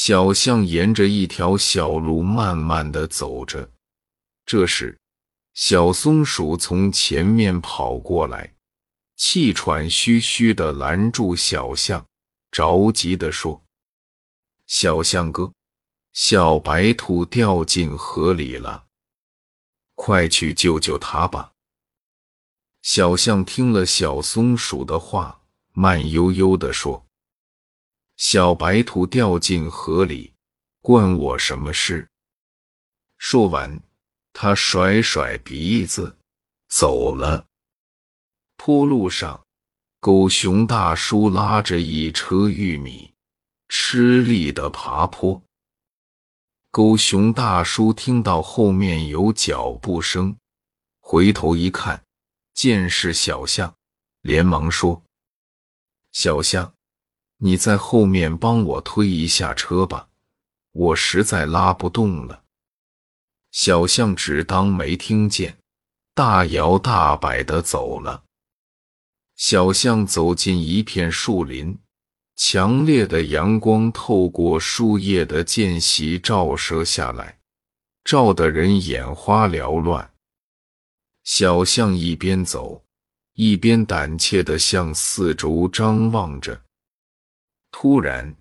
小象沿着一条小路慢慢的走着。这时，小松鼠从前面跑过来，气喘吁吁的拦住小象，着急的说：“小象哥，小白兔掉进河里了，快去救救它吧！”小象听了小松鼠的话，慢悠悠的说。小白兔掉进河里，关我什么事？说完，他甩甩鼻子走了。坡路上，狗熊大叔拉着一车玉米，吃力的爬坡。狗熊大叔听到后面有脚步声，回头一看，见是小象，连忙说：“小象。”你在后面帮我推一下车吧，我实在拉不动了。小象只当没听见，大摇大摆的走了。小象走进一片树林，强烈的阳光透过树叶的间隙照射下来，照得人眼花缭乱。小象一边走，一边胆怯的向四周张望着。突然，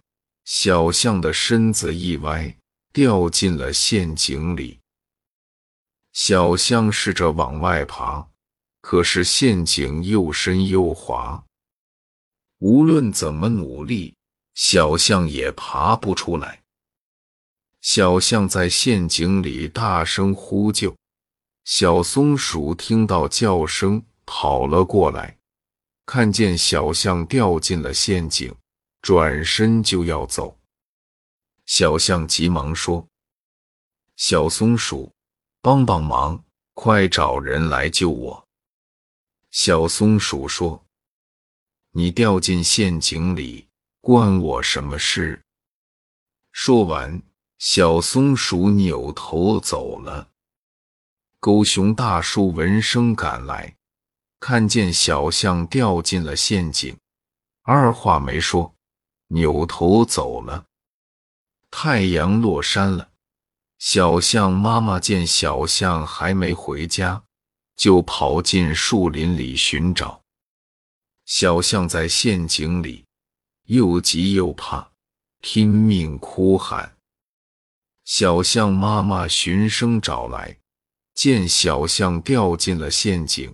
小象的身子一歪，掉进了陷阱里。小象试着往外爬，可是陷阱又深又滑，无论怎么努力，小象也爬不出来。小象在陷阱里大声呼救，小松鼠听到叫声，跑了过来，看见小象掉进了陷阱。转身就要走，小象急忙说：“小松鼠，帮帮忙，快找人来救我！”小松鼠说：“你掉进陷阱里，关我什么事？”说完，小松鼠扭头走了。狗熊大叔闻声赶来，看见小象掉进了陷阱，二话没说。扭头走了。太阳落山了，小象妈妈见小象还没回家，就跑进树林里寻找。小象在陷阱里，又急又怕，拼命哭喊。小象妈妈循声找来，见小象掉进了陷阱，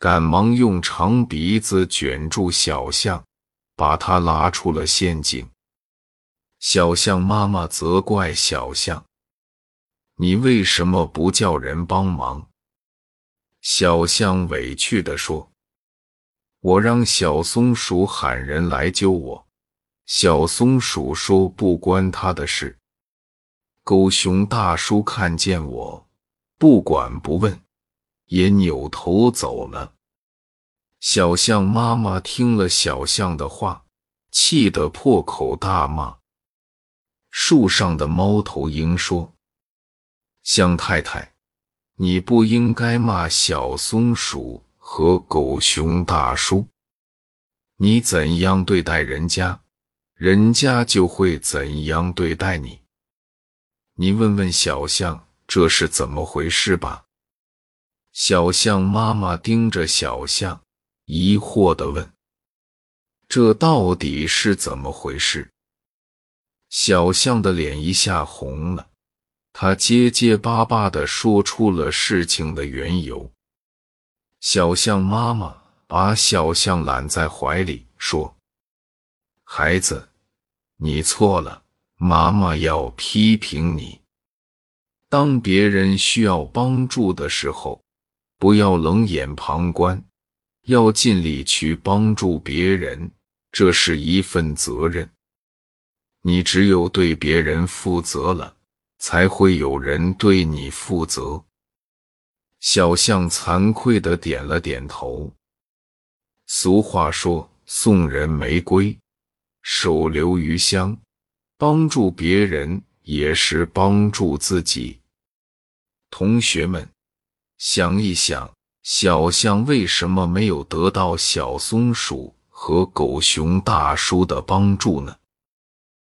赶忙用长鼻子卷住小象。把他拉出了陷阱。小象妈妈责怪小象：“你为什么不叫人帮忙？”小象委屈地说：“我让小松鼠喊人来救我。”小松鼠说：“不关他的事。”狗熊大叔看见我，不管不问，也扭头走了。小象妈妈听了小象的话，气得破口大骂。树上的猫头鹰说：“象太太，你不应该骂小松鼠和狗熊大叔。你怎样对待人家，人家就会怎样对待你。你问问小象，这是怎么回事吧？”小象妈妈盯着小象。疑惑地问：“这到底是怎么回事？”小象的脸一下红了，他结结巴巴地说出了事情的缘由。小象妈妈把小象揽在怀里，说：“孩子，你错了，妈妈要批评你。当别人需要帮助的时候，不要冷眼旁观。”要尽力去帮助别人，这是一份责任。你只有对别人负责了，才会有人对你负责。小象惭愧的点了点头。俗话说：“送人玫瑰，手留余香。”帮助别人也是帮助自己。同学们，想一想。小象为什么没有得到小松鼠和狗熊大叔的帮助呢？